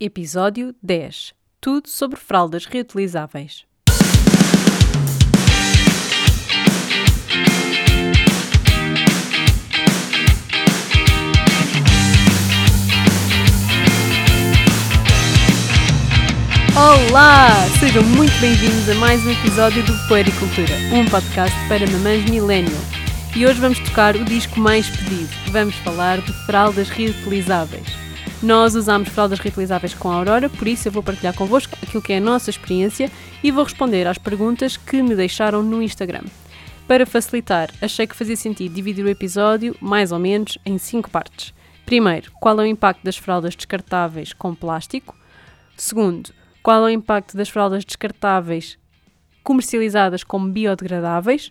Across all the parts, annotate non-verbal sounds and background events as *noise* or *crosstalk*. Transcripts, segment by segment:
Episódio 10 Tudo sobre fraldas reutilizáveis. Olá! Sejam muito bem-vindos a mais um episódio do Puericultura, um podcast para mamães millennial. E hoje vamos tocar o disco mais pedido. Vamos falar de fraldas reutilizáveis. Nós usamos fraldas reutilizáveis com a Aurora, por isso eu vou partilhar convosco aquilo que é a nossa experiência e vou responder às perguntas que me deixaram no Instagram. Para facilitar, achei que fazia sentido dividir o episódio, mais ou menos, em cinco partes. Primeiro, qual é o impacto das fraldas descartáveis com plástico? Segundo, qual é o impacto das fraldas descartáveis comercializadas como biodegradáveis?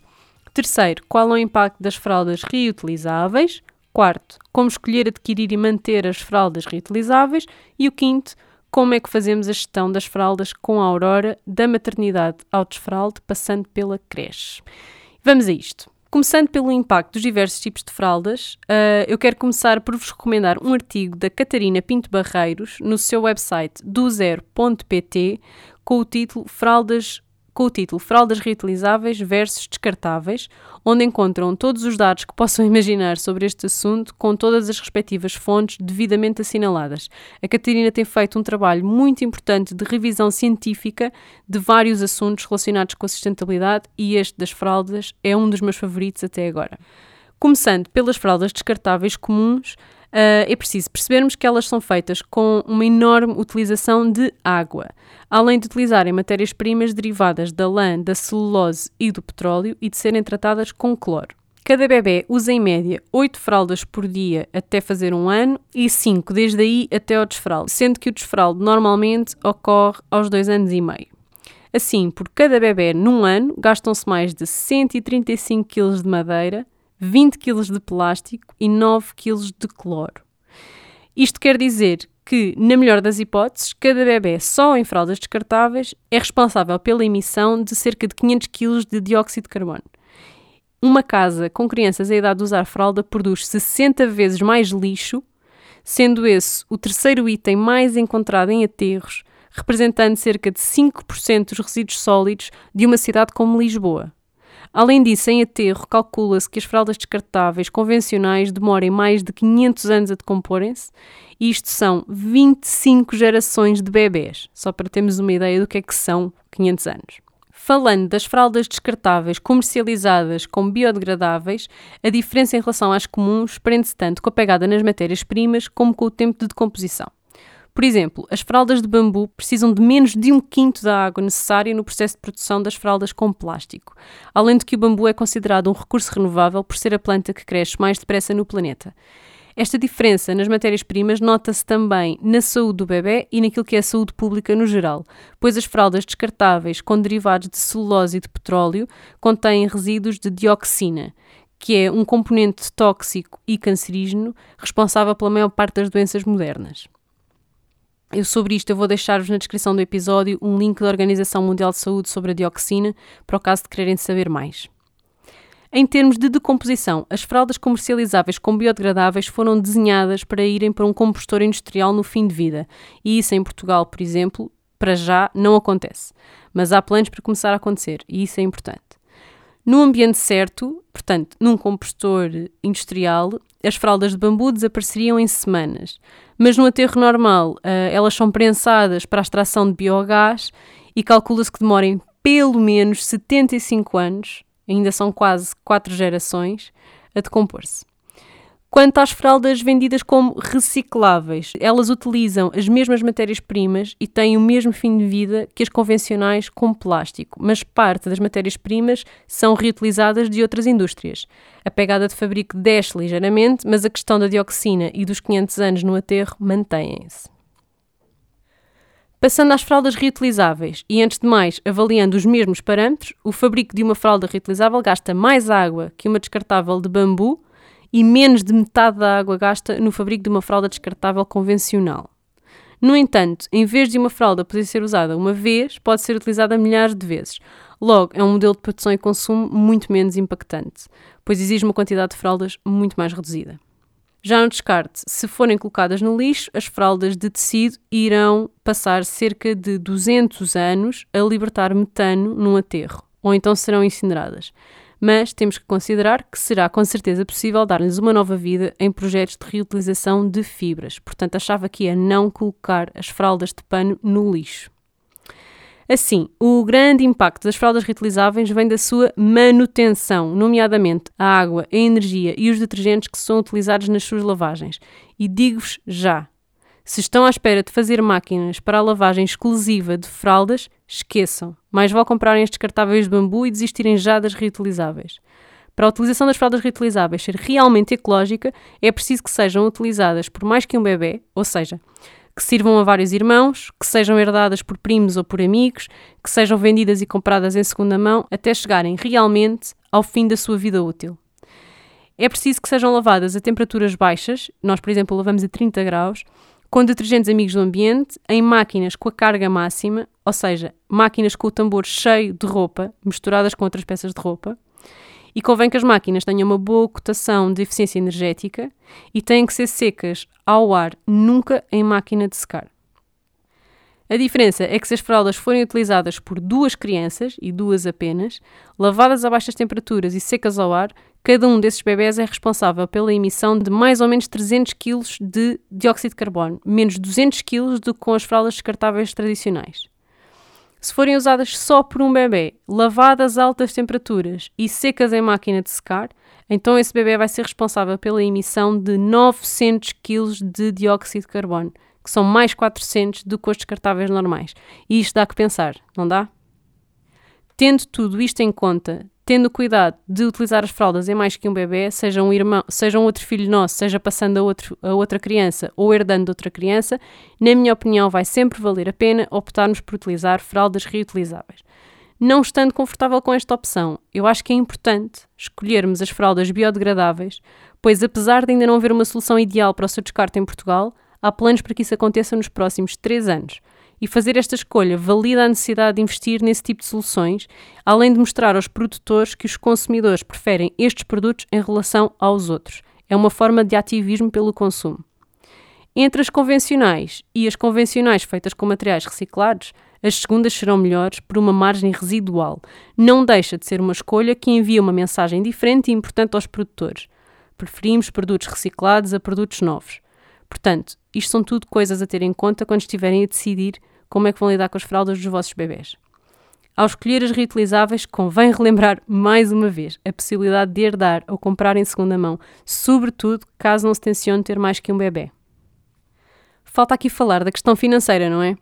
Terceiro, qual é o impacto das fraldas reutilizáveis? Quarto, como escolher adquirir e manter as fraldas reutilizáveis. E o quinto, como é que fazemos a gestão das fraldas com a Aurora, da maternidade ao desfralde, passando pela creche. Vamos a isto. Começando pelo impacto dos diversos tipos de fraldas, uh, eu quero começar por vos recomendar um artigo da Catarina Pinto Barreiros no seu website do0.pt com o título Fraldas com o título Fraldas reutilizáveis versus descartáveis, onde encontram todos os dados que possam *laughs* imaginar sobre este assunto, com todas as respectivas fontes devidamente assinaladas. A Catarina tem feito um trabalho muito importante de revisão científica de vários assuntos relacionados com a sustentabilidade e este das fraldas é um dos meus favoritos até agora. Começando pelas fraldas descartáveis comuns, Uh, é preciso percebermos que elas são feitas com uma enorme utilização de água, além de utilizarem matérias-primas derivadas da lã, da celulose e do petróleo e de serem tratadas com cloro. Cada bebê usa em média 8 fraldas por dia até fazer um ano e 5 desde aí até ao desfralde, sendo que o desfralde normalmente ocorre aos 2 anos e meio. Assim, por cada bebê num ano, gastam-se mais de 135 kg de madeira, 20 kg de plástico e 9 kg de cloro. Isto quer dizer que, na melhor das hipóteses, cada bebê só em fraldas descartáveis é responsável pela emissão de cerca de 500 kg de dióxido de carbono. Uma casa com crianças em idade de usar fralda produz 60 vezes mais lixo, sendo esse o terceiro item mais encontrado em aterros, representando cerca de 5% dos resíduos sólidos de uma cidade como Lisboa. Além disso, em aterro, calcula-se que as fraldas descartáveis convencionais demorem mais de 500 anos a decomporem-se. Isto são 25 gerações de bebés, só para termos uma ideia do que é que são 500 anos. Falando das fraldas descartáveis comercializadas como biodegradáveis, a diferença em relação às comuns prende-se tanto com a pegada nas matérias-primas como com o tempo de decomposição. Por exemplo, as fraldas de bambu precisam de menos de um quinto da água necessária no processo de produção das fraldas com plástico, além de que o bambu é considerado um recurso renovável por ser a planta que cresce mais depressa no planeta. Esta diferença nas matérias-primas nota-se também na saúde do bebê e naquilo que é a saúde pública no geral, pois as fraldas descartáveis com derivados de celulose e de petróleo contêm resíduos de dioxina, que é um componente tóxico e cancerígeno responsável pela maior parte das doenças modernas. Eu sobre isto eu vou deixar-vos na descrição do episódio um link da Organização Mundial de Saúde sobre a dioxina, para o caso de quererem saber mais. Em termos de decomposição, as fraldas comercializáveis com biodegradáveis foram desenhadas para irem para um compostor industrial no fim de vida, e isso em Portugal, por exemplo, para já não acontece. Mas há planos para começar a acontecer, e isso é importante. No ambiente certo, portanto, num compostor industrial, as fraldas de bambu desapareceriam em semanas. Mas no aterro normal, uh, elas são prensadas para a extração de biogás e calcula-se que demorem pelo menos 75 anos, ainda são quase 4 gerações, a decompor-se. Quanto às fraldas vendidas como recicláveis, elas utilizam as mesmas matérias-primas e têm o mesmo fim de vida que as convencionais com plástico, mas parte das matérias-primas são reutilizadas de outras indústrias. A pegada de fabrico desce ligeiramente, mas a questão da dioxina e dos 500 anos no aterro mantém-se. Passando às fraldas reutilizáveis e, antes de mais, avaliando os mesmos parâmetros, o fabrico de uma fralda reutilizável gasta mais água que uma descartável de bambu e menos de metade da água gasta no fabrico de uma fralda descartável convencional. No entanto, em vez de uma fralda poder ser usada uma vez, pode ser utilizada milhares de vezes. Logo, é um modelo de produção e consumo muito menos impactante, pois exige uma quantidade de fraldas muito mais reduzida. Já no descarte, se forem colocadas no lixo, as fraldas de tecido irão passar cerca de 200 anos a libertar metano num aterro, ou então serão incineradas. Mas temos que considerar que será com certeza possível dar-lhes uma nova vida em projetos de reutilização de fibras. Portanto, achava que ia não colocar as fraldas de pano no lixo. Assim, o grande impacto das fraldas reutilizáveis vem da sua manutenção, nomeadamente a água, a energia e os detergentes que são utilizados nas suas lavagens. E digo-vos já: se estão à espera de fazer máquinas para a lavagem exclusiva de fraldas, esqueçam. Mais vale comprarem as descartáveis de bambu e desistirem já das reutilizáveis. Para a utilização das fraldas reutilizáveis ser realmente ecológica, é preciso que sejam utilizadas por mais que um bebê, ou seja, que sirvam a vários irmãos, que sejam herdadas por primos ou por amigos, que sejam vendidas e compradas em segunda mão até chegarem realmente ao fim da sua vida útil. É preciso que sejam lavadas a temperaturas baixas, nós, por exemplo, lavamos a 30 graus, com detergentes amigos do ambiente, em máquinas com a carga máxima, ou seja, máquinas com o tambor cheio de roupa, misturadas com outras peças de roupa, e convém que as máquinas tenham uma boa cotação de eficiência energética e têm que ser secas ao ar, nunca em máquina de secar. A diferença é que se as fraldas forem utilizadas por duas crianças, e duas apenas, lavadas a baixas temperaturas e secas ao ar, cada um desses bebés é responsável pela emissão de mais ou menos 300 kg de dióxido de carbono, menos 200 kg do que com as fraldas descartáveis tradicionais. Se forem usadas só por um bebê, lavadas a altas temperaturas e secas em máquina de secar, então esse bebê vai ser responsável pela emissão de 900 kg de dióxido de carbono, que são mais 400 do que os descartáveis normais. E isto dá que pensar, não dá? Tendo tudo isto em conta, tendo cuidado de utilizar as fraldas em mais que um bebê, seja um irmão, seja um outro filho nosso, seja passando a, outro, a outra criança ou herdando de outra criança, na minha opinião vai sempre valer a pena optarmos por utilizar fraldas reutilizáveis. Não estando confortável com esta opção, eu acho que é importante escolhermos as fraldas biodegradáveis, pois apesar de ainda não haver uma solução ideal para o seu descarte em Portugal, há planos para que isso aconteça nos próximos 3 anos e fazer esta escolha valida a necessidade de investir nesse tipo de soluções, além de mostrar aos produtores que os consumidores preferem estes produtos em relação aos outros. É uma forma de ativismo pelo consumo. Entre as convencionais e as convencionais feitas com materiais reciclados, as segundas serão melhores por uma margem residual. Não deixa de ser uma escolha que envia uma mensagem diferente e importante aos produtores. Preferimos produtos reciclados a produtos novos. Portanto, isto são tudo coisas a ter em conta quando estiverem a decidir como é que vão lidar com as fraldas dos vossos bebés. Ao escolher as reutilizáveis, convém relembrar mais uma vez a possibilidade de herdar ou comprar em segunda mão, sobretudo caso não se tencione ter mais que um bebê. Falta aqui falar da questão financeira, não é?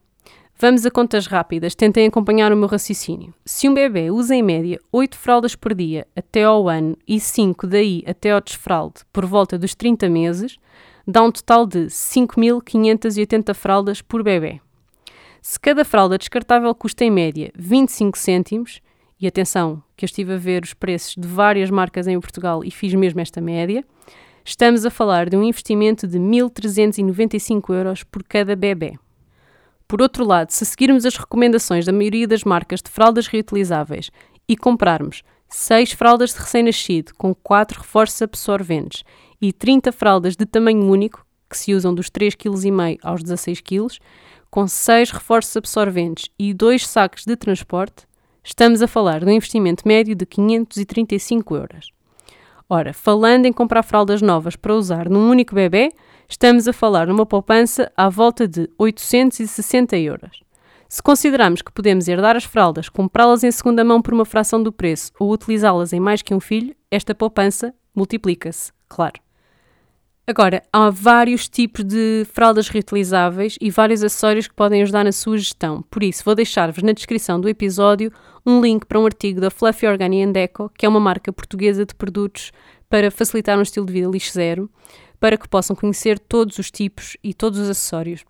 Vamos a contas rápidas, tentem acompanhar o meu raciocínio. Se um bebê usa em média 8 fraldas por dia até ao ano e 5 daí até ao desfralde por volta dos 30 meses, dá um total de 5.580 fraldas por bebê. Se cada fralda descartável custa em média 25 cêntimos, e atenção que eu estive a ver os preços de várias marcas em Portugal e fiz mesmo esta média, estamos a falar de um investimento de 1.395 euros por cada bebê. Por outro lado, se seguirmos as recomendações da maioria das marcas de fraldas reutilizáveis e comprarmos 6 fraldas de recém-nascido com 4 reforços absorventes e 30 fraldas de tamanho único, que se usam dos 3,5 kg aos 16 kg, com 6 reforços absorventes e 2 sacos de transporte, estamos a falar de um investimento médio de 535 euros. Ora, falando em comprar fraldas novas para usar num único bebê, estamos a falar numa poupança à volta de 860 euros. Se considerarmos que podemos herdar as fraldas, comprá-las em segunda mão por uma fração do preço ou utilizá-las em mais que um filho, esta poupança multiplica-se, claro. Agora, há vários tipos de fraldas reutilizáveis e vários acessórios que podem ajudar na sua gestão. Por isso, vou deixar-vos na descrição do episódio um link para um artigo da Fluffy Organic Deco, que é uma marca portuguesa de produtos para facilitar um estilo de vida lixo zero, para que possam conhecer todos os tipos e todos os acessórios.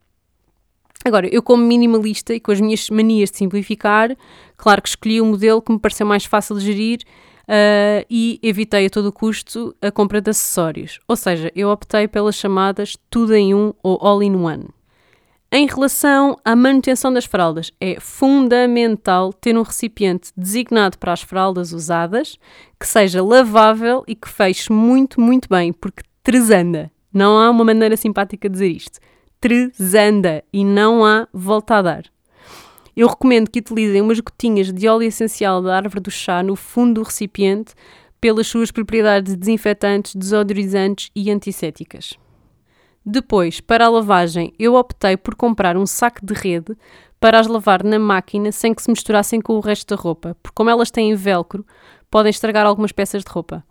Agora, eu como minimalista e com as minhas manias de simplificar, claro que escolhi o um modelo que me pareceu mais fácil de gerir uh, e evitei a todo custo a compra de acessórios. Ou seja, eu optei pelas chamadas tudo em um ou all in one. Em relação à manutenção das fraldas, é fundamental ter um recipiente designado para as fraldas usadas, que seja lavável e que feche muito, muito bem, porque tresanda. Não há uma maneira simpática de dizer isto. Tresanda e não há volta a dar. Eu recomendo que utilizem umas gotinhas de óleo essencial da árvore do chá no fundo do recipiente pelas suas propriedades desinfetantes, desodorizantes e antissépticas. Depois, para a lavagem, eu optei por comprar um saco de rede para as lavar na máquina sem que se misturassem com o resto da roupa, porque como elas têm velcro, podem estragar algumas peças de roupa.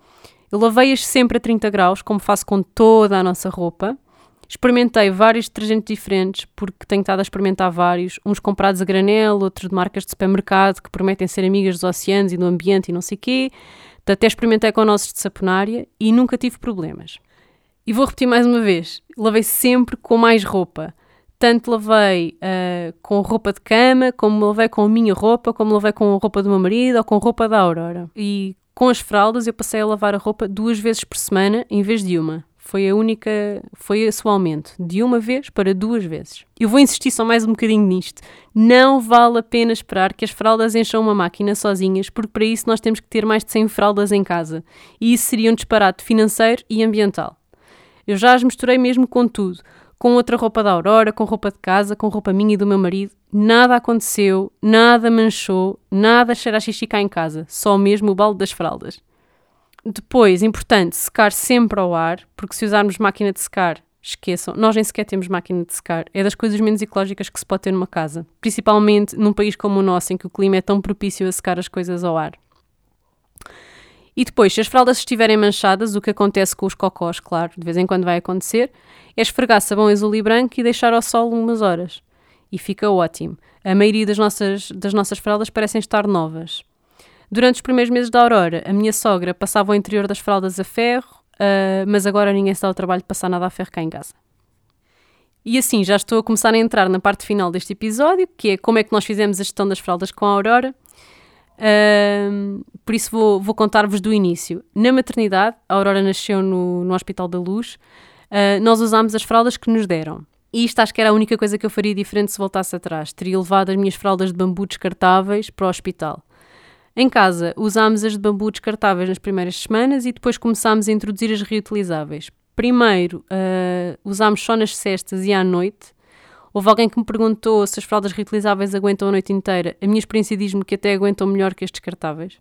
Eu lavei-as sempre a 30 graus, como faço com toda a nossa roupa. Experimentei vários detergentes diferentes, porque tenho estado a experimentar vários, uns comprados a granel, outros de marcas de supermercado que prometem ser amigas dos oceanos e do ambiente e não sei quê. Até experimentei com nossos de saponária e nunca tive problemas. E vou repetir mais uma vez: lavei sempre com mais roupa. Tanto lavei uh, com roupa de cama, como lavei com a minha roupa, como lavei com a roupa do meu marido ou com roupa da Aurora. E com as fraldas eu passei a lavar a roupa duas vezes por semana em vez de uma. Foi a única, foi esse o aumento, de uma vez para duas vezes. Eu vou insistir só mais um bocadinho nisto. Não vale a pena esperar que as fraldas encham uma máquina sozinhas, porque para isso nós temos que ter mais de 100 fraldas em casa. E isso seria um disparate financeiro e ambiental. Eu já as misturei mesmo com tudo. Com outra roupa da Aurora, com roupa de casa, com roupa minha e do meu marido. Nada aconteceu, nada manchou, nada cheira a xixi cá em casa. Só mesmo o balde das fraldas. Depois, importante, secar sempre ao ar, porque se usarmos máquina de secar, esqueçam, nós nem sequer temos máquina de secar. É das coisas menos ecológicas que se pode ter numa casa. Principalmente num país como o nosso, em que o clima é tão propício a secar as coisas ao ar. E depois, se as fraldas estiverem manchadas, o que acontece com os cocós, claro, de vez em quando vai acontecer, é esfregar sabão azul e branco e deixar ao sol umas horas. E fica ótimo. A maioria das nossas, das nossas fraldas parecem estar novas. Durante os primeiros meses da Aurora, a minha sogra passava o interior das fraldas a ferro, uh, mas agora ninguém se dá o trabalho de passar nada a ferro cá em casa. E assim, já estou a começar a entrar na parte final deste episódio, que é como é que nós fizemos a gestão das fraldas com a Aurora. Uh, por isso vou, vou contar-vos do início. Na maternidade, a Aurora nasceu no, no Hospital da Luz, uh, nós usámos as fraldas que nos deram. E isto acho que era a única coisa que eu faria diferente se voltasse atrás. Teria levado as minhas fraldas de bambu descartáveis para o hospital. Em casa, usámos as de bambu descartáveis nas primeiras semanas e depois começámos a introduzir as reutilizáveis. Primeiro, uh, usámos só nas cestas e à noite, Houve alguém que me perguntou se as fraldas reutilizáveis aguentam a noite inteira. A minha experiência diz-me que até aguentam melhor que as descartáveis.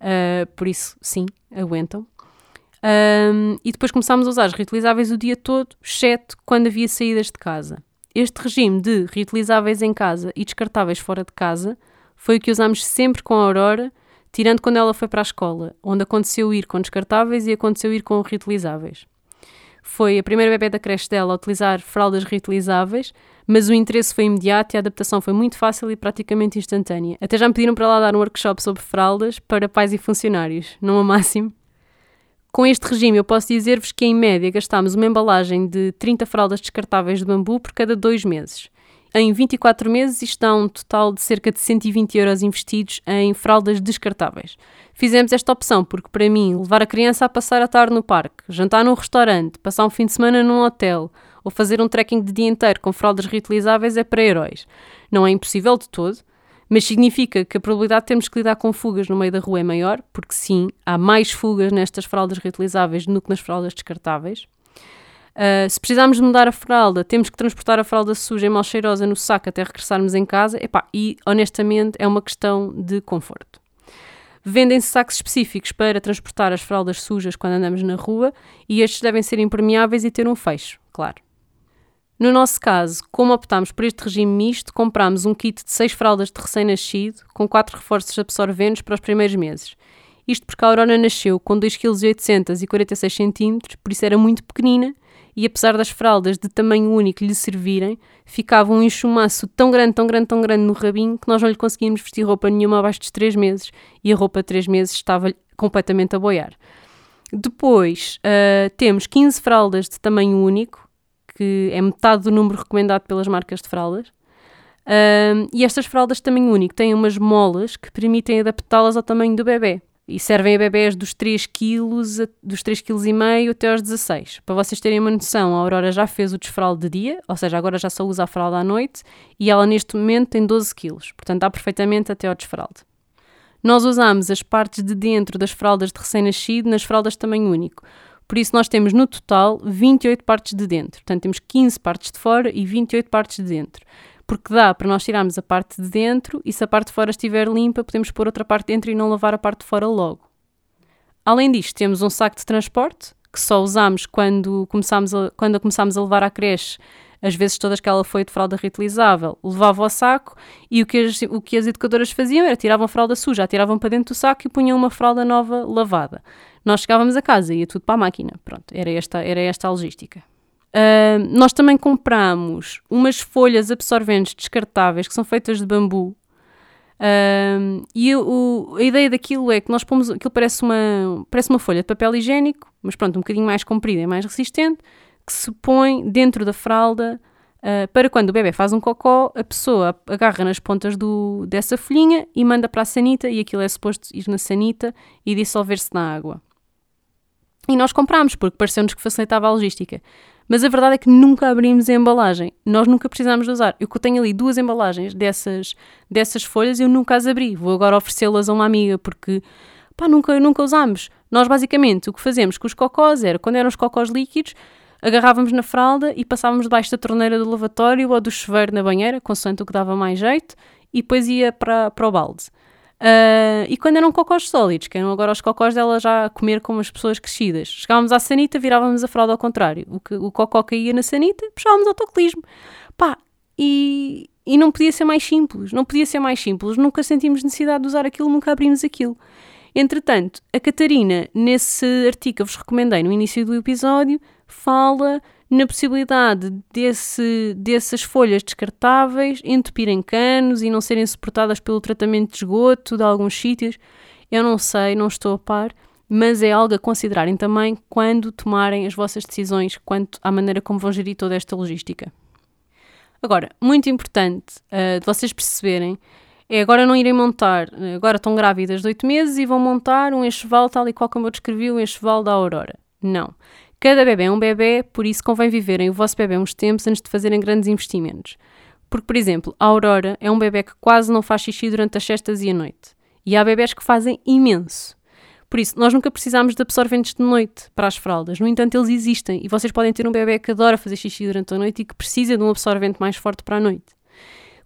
Uh, por isso, sim, aguentam. E depois começámos a usar as reutilizáveis o dia todo, exceto quando havia saídas de casa. Este regime de reutilizáveis em casa e descartáveis fora de casa foi o que usámos sempre com a Aurora, tirando quando ela foi para a escola, onde aconteceu ir com descartáveis e aconteceu ir com reutilizáveis. Foi a primeira bebê da creche dela a utilizar fraldas reutilizáveis, mas o interesse foi imediato e a adaptação foi muito fácil e praticamente instantânea. Até já me pediram para lá dar um workshop sobre fraldas para pais e funcionários, não a máximo. Com este regime, eu posso dizer-vos que, em média, gastámos uma embalagem de 30 fraldas descartáveis de bambu por cada dois meses. Em 24 meses, isto dá um total de cerca de 120 euros investidos em fraldas descartáveis. Fizemos esta opção porque, para mim, levar a criança a passar a tarde no parque, jantar num restaurante, passar um fim de semana num hotel ou fazer um trekking de dia inteiro com fraldas reutilizáveis é para heróis. Não é impossível de todo, mas significa que a probabilidade de termos que lidar com fugas no meio da rua é maior, porque sim, há mais fugas nestas fraldas reutilizáveis do que nas fraldas descartáveis. Uh, se precisarmos mudar a fralda, temos que transportar a fralda suja e mal cheirosa no saco até regressarmos em casa. Epá, e honestamente é uma questão de conforto. Vendem-se sacos específicos para transportar as fraldas sujas quando andamos na rua e estes devem ser impermeáveis e ter um fecho, claro. No nosso caso, como optámos por este regime misto, comprámos um kit de 6 fraldas de recém-nascido com 4 reforços absorventes para os primeiros meses. Isto porque a Aurora nasceu com 2,8 kg e 46 cm, por isso era muito pequenina e apesar das fraldas de tamanho único lhe servirem, ficava um enxumaço tão grande, tão grande, tão grande no rabinho que nós não lhe conseguíamos vestir roupa nenhuma abaixo dos 3 meses e a roupa de 3 meses estava completamente a boiar. Depois uh, temos 15 fraldas de tamanho único, que é metade do número recomendado pelas marcas de fraldas. Uh, e estas fraldas de tamanho único têm umas molas que permitem adaptá-las ao tamanho do bebê e servem a bebés dos 3 kg, dos 3 kg e meio até aos 16. Para vocês terem uma noção, a Aurora já fez o desfralde de dia, ou seja, agora já só usa a fralda à noite e ela neste momento tem 12 kg, portanto dá perfeitamente até ao desfralde. Nós usamos as partes de dentro das fraldas de recém-nascido nas fraldas de tamanho único, Por isso, nós temos no total 28 partes de dentro. Portanto, temos 15 partes de fora e 28 partes de dentro. Porque dá para nós tirarmos a parte de dentro e se a parte de fora estiver limpa, podemos pôr outra parte dentro e não lavar a parte de fora logo. Além disto, temos um saco de transporte que só usamos quando começámos a, quando a começámos a levar à creche as vezes todas que ela foi de fralda reutilizável, levava ao saco e o que, as, o que as educadoras faziam era tiravam a fralda suja, tiravam para dentro do saco e punham uma fralda nova lavada. Nós chegávamos a casa ia tudo para a máquina. Pronto, era esta, era esta a logística. Nós também compramos umas folhas absorventes descartáveis que são feitas de bambu. Uh, e o, a ideia daquilo é que nós pomos. Aquilo parece uma, parece uma folha de papel higiênico, mas pronto, um bocadinho mais comprida e mais resistente, que se põe dentro da fralda uh, para quando o bebê faz um cocó, a pessoa agarra nas pontas do, dessa folhinha e manda para a sanita, e aquilo é suposto ir na sanita e dissolver-se na água. E nós comprámos, porque pareceu-nos que facilitava a logística. Mas a verdade é que nunca abrimos a embalagem. Nós nunca precisámos de usar. Eu tenho ali duas embalagens dessas, dessas folhas e eu nunca as abri. Vou agora oferecê-las a uma amiga, porque pá, nunca, nunca usámos. Nós basicamente o que fazemos com os cocós era, quando eram os cocós líquidos, agarrávamos na fralda e passávamos debaixo da torneira do lavatório ou do chuveiro na banheira, consoante o que dava mais jeito, e depois ia para, para o balde. Uh, e quando eram cocós sólidos, que eram agora os cocós dela já a comer como as pessoas crescidas, chegávamos à sanita, virávamos a fralda ao contrário. O, que, o cocó caía na sanita, puxávamos autocolismo. Pá, e, e não podia ser mais simples, não podia ser mais simples. Nunca sentimos necessidade de usar aquilo, nunca abrimos aquilo. Entretanto, a Catarina, nesse artigo que eu vos recomendei no início do episódio, fala na possibilidade desse, dessas folhas descartáveis entupirem canos e não serem suportadas pelo tratamento de esgoto de alguns sítios. Eu não sei, não estou a par, mas é algo a considerarem também quando tomarem as vossas decisões quanto à maneira como vão gerir toda esta logística. Agora, muito importante uh, de vocês perceberem é agora não irem montar, agora estão grávidas de 8 meses e vão montar um enxoval tal e qual como eu descrevi o enxoval da Aurora. Não. Cada bebê é um bebê, por isso convém viverem o vosso bebê uns tempos antes de fazerem grandes investimentos. Porque, por exemplo, a Aurora é um bebê que quase não faz xixi durante as cestas e a noite. E há bebés que fazem imenso. Por isso, nós nunca precisamos de absorventes de noite para as fraldas. No entanto, eles existem e vocês podem ter um bebê que adora fazer xixi durante a noite e que precisa de um absorvente mais forte para a noite.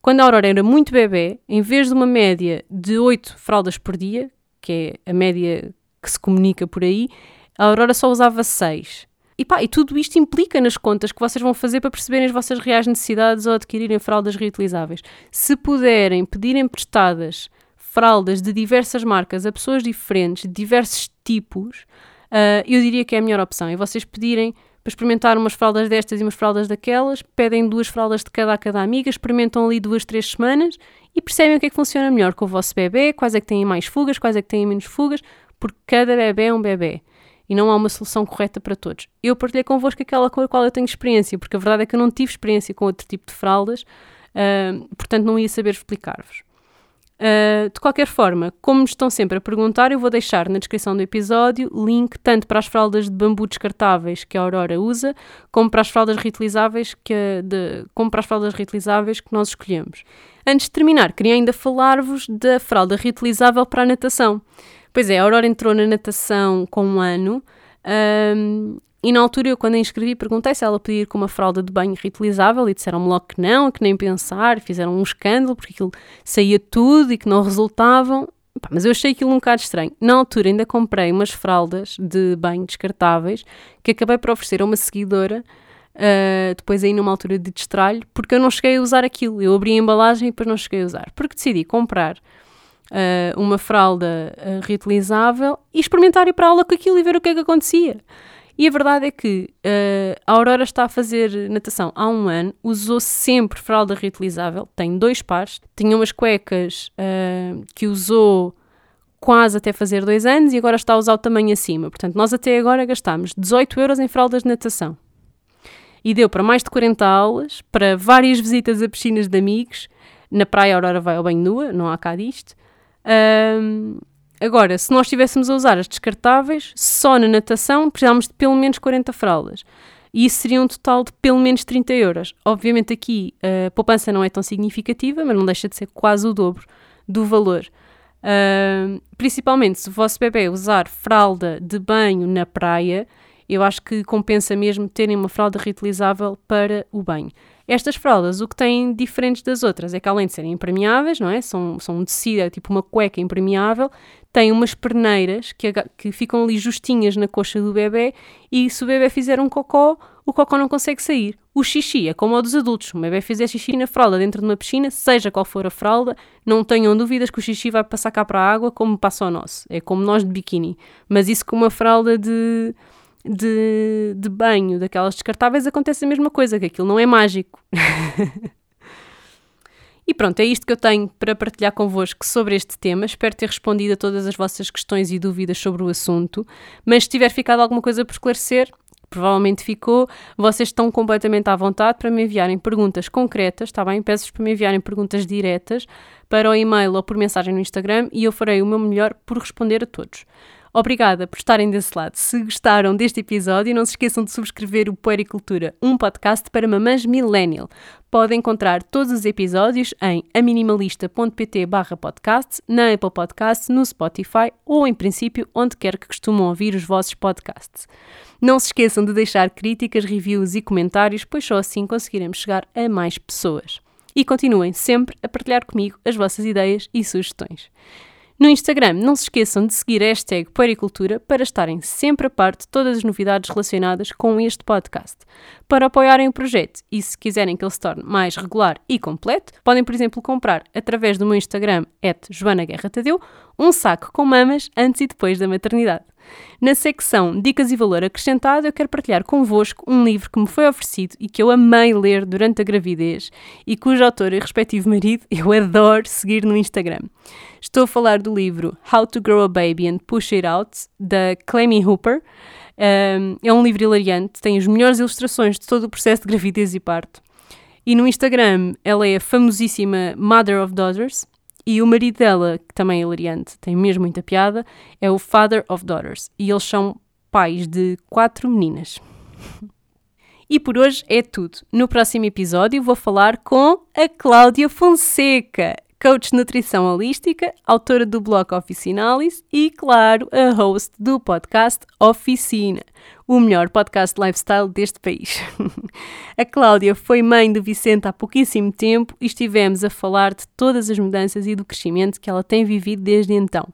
Quando a Aurora era muito bebê, em vez de uma média de 8 fraldas por dia, que é a média que se comunica por aí, a Aurora só usava 6. E, pá, e tudo isto implica nas contas que vocês vão fazer para perceberem as vossas reais necessidades ou adquirirem fraldas reutilizáveis. Se puderem pedir emprestadas fraldas de diversas marcas a pessoas diferentes, de diversos tipos, uh, eu diria que é a melhor opção. E vocês pedirem para experimentar umas fraldas destas e umas fraldas daquelas, pedem duas fraldas de cada a cada amiga, experimentam ali duas, três semanas e percebem o que é que funciona melhor com o vosso bebê, quais é que têm mais fugas, quais é que têm menos fugas, porque cada bebê é um bebê e não há uma solução correta para todos. Eu partilhei convosco aquela com a qual eu tenho experiência, porque a verdade é que eu não tive experiência com outro tipo de fraldas, uh, portanto não ia saber explicar-vos. Uh, de qualquer forma, como me estão sempre a perguntar, eu vou deixar na descrição do episódio link tanto para as fraldas de bambu descartáveis que a Aurora usa, como para as fraldas reutilizáveis que, de, como para as fraldas reutilizáveis que nós escolhemos. Antes de terminar, queria ainda falar-vos da fralda reutilizável para a natação. Pois é, a Aurora entrou na natação com um ano um, e na altura eu, quando a inscrevi, perguntei se ela podia ir com uma fralda de banho reutilizável e disseram-me logo que não, que nem pensar, fizeram um escândalo porque aquilo saía tudo e que não resultavam. Pá, mas eu achei aquilo um bocado estranho. Na altura ainda comprei umas fraldas de banho descartáveis que acabei por oferecer a uma seguidora Uh, depois aí numa altura de destralho, porque eu não cheguei a usar aquilo. Eu abri a embalagem e depois não cheguei a usar. Porque decidi comprar uh, uma fralda uh, reutilizável e experimentar ir para a aula com aquilo e ver o que é que acontecia. E a verdade é que uh, a Aurora está a fazer natação há um ano, usou sempre fralda reutilizável, tem dois pares, tinha umas cuecas uh, que usou quase até fazer dois anos e agora está a usar o tamanho acima. Portanto, nós até agora gastámos 18 euros em fraldas de natação. E deu para mais de 40 aulas, para várias visitas a piscinas de amigos. Na praia a Aurora vai ao banho nua, não há cá disto. Um, agora, se nós estivéssemos a usar as descartáveis, só na natação precisávamos de pelo menos 40 fraldas. E isso seria um total de pelo menos 30 euros. Obviamente aqui a poupança não é tão significativa, mas não deixa de ser quase o dobro do valor. Uh, principalmente se o vosso bebê usar fralda de banho na praia, Eu acho que compensa mesmo terem uma fralda reutilizável para o banho. Estas fraldas, o que têm diferentes das outras é que além de serem impermeáveis, não é? São, são um tecido, é tipo uma cueca impermeável, têm umas perneiras que, que ficam ali justinhas na coxa do bebê e se o bebê fizer um cocó, o cocó não consegue sair. O xixi é como o dos adultos. Se o bebê fizer xixi na fralda dentro de uma piscina, seja qual for a fralda, não tenham dúvidas que o xixi vai passar cá para a água como passa o nosso. É como nós de biquíni. Mas isso com uma fralda de, de, de banho, daquelas descartáveis, acontece a mesma coisa, que aquilo não é mágico. *laughs* E pronto, é isto que eu tenho para partilhar convosco sobre este tema. Espero ter respondido a todas as vossas questões e dúvidas sobre o assunto. Mas se tiver ficado alguma coisa por esclarecer, provavelmente ficou. Vocês estão completamente à vontade para me enviarem perguntas concretas, está bem? Peço-vos para me enviarem perguntas diretas para o e-mail ou por mensagem no Instagram e eu farei o meu melhor por responder a todos. Obrigada por estarem desse lado. Se gostaram deste episódio, não se esqueçam de subscrever o Puericultura, um podcast para mamães millennial. Podem encontrar todos os episódios em aminimalista.pt podcast, na Apple Podcasts, no Spotify ou, em princípio, onde quer que costumam ouvir os vossos podcasts. Não se esqueçam de deixar críticas, reviews e comentários, pois só assim conseguiremos chegar a mais pessoas. E continuem sempre a partilhar comigo as vossas ideias e sugestões. No Instagram, não se esqueçam de seguir a hashtag Puericultura para estarem sempre a par de todas as novidades relacionadas com este podcast. Para apoiarem o projeto e se quiserem que ele se torne mais regular e completo, podem, por exemplo, comprar através do meu Instagram, @joanaguerratadeu, um saco com mamas antes e depois da maternidade. Na secção Dicas e Valor Acrescentado, eu quero partilhar convosco um livro que me foi oferecido e que eu amei ler durante a gravidez e cujo autor e respectivo marido eu adoro seguir no Instagram. Estou a falar do livro How to Grow a Baby and Push It Out, da Clemmy Hooper. É um livro hilariante, tem as melhores ilustrações de todo o processo de gravidez e parto. E no Instagram ela é a famosíssima Mother of Daughters e o marido dela, que também é hilariante, tem mesmo muita piada, é o Father of Daughters. E eles são pais de quatro meninas. E por hoje é tudo. No próximo episódio vou falar com a Cláudia Fonseca, coach de nutrição holística, autora do blog Oficinalis e, claro, a host do podcast Oficina, o melhor podcast lifestyle deste país. *laughs* a Cláudia foi mãe do Vicente há pouquíssimo tempo e estivemos a falar de todas as mudanças e do crescimento que ela tem vivido desde então.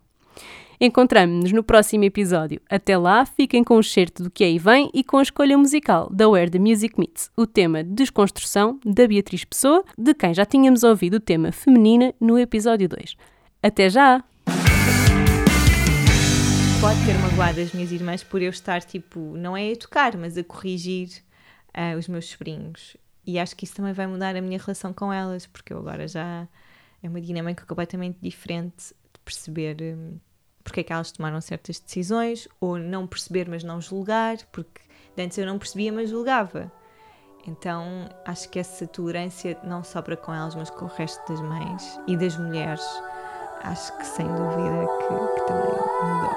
Encontramos-nos no próximo episódio. Até lá, fiquem com o certo do que aí vem e com a escolha musical da Where the Music Meets, o tema Desconstrução, da Beatriz Pessoa, de quem já tínhamos ouvido o tema Feminina no episódio 2. Até já! Pode ter magoado as minhas irmãs por eu estar, tipo, não é a tocar, mas a corrigir uh, os meus sobrinhos. E acho que isso também vai mudar a minha relação com elas, porque eu agora já é uma dinâmica completamente diferente de perceber. Um, porque é que elas tomaram certas decisões, ou não perceber, mas não julgar, porque antes eu não percebia, mas julgava. Então acho que essa tolerância, não só para com elas, mas com o resto das mães e das mulheres, acho que sem dúvida que, que também mudou.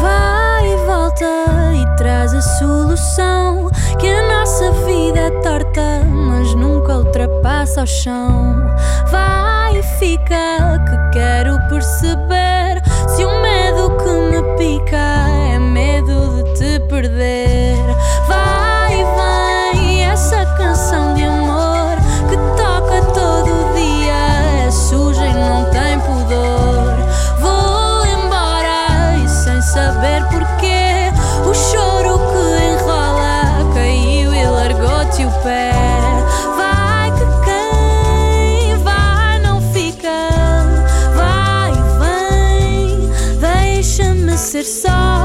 Vai e volta e traz a solução. Que a nossa vida é torta, mas nunca ultrapassa o chão. Vai e fica que quero perceber se o medo que me pica é medo de te perder. Ser só.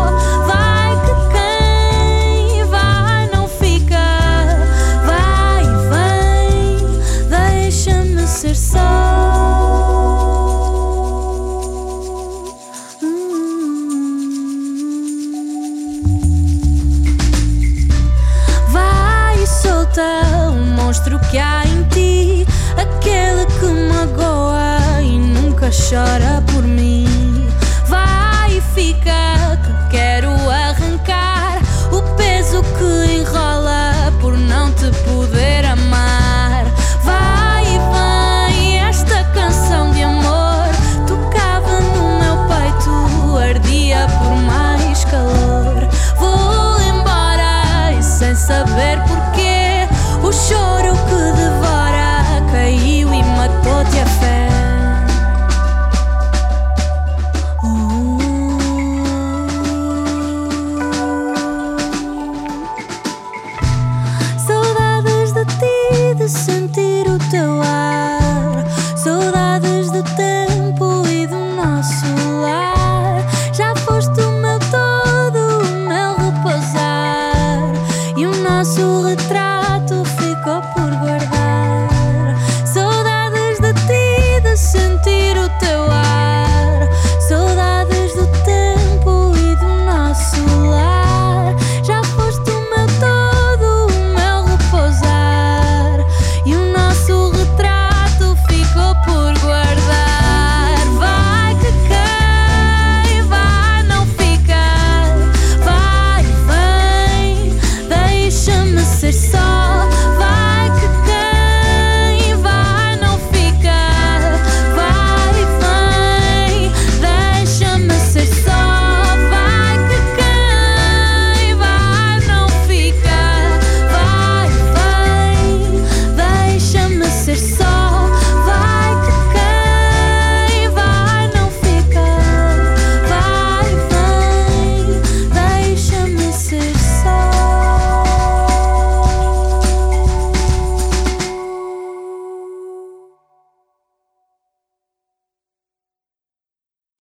saber porquê. O choro que devora caiu e matou-te a fé.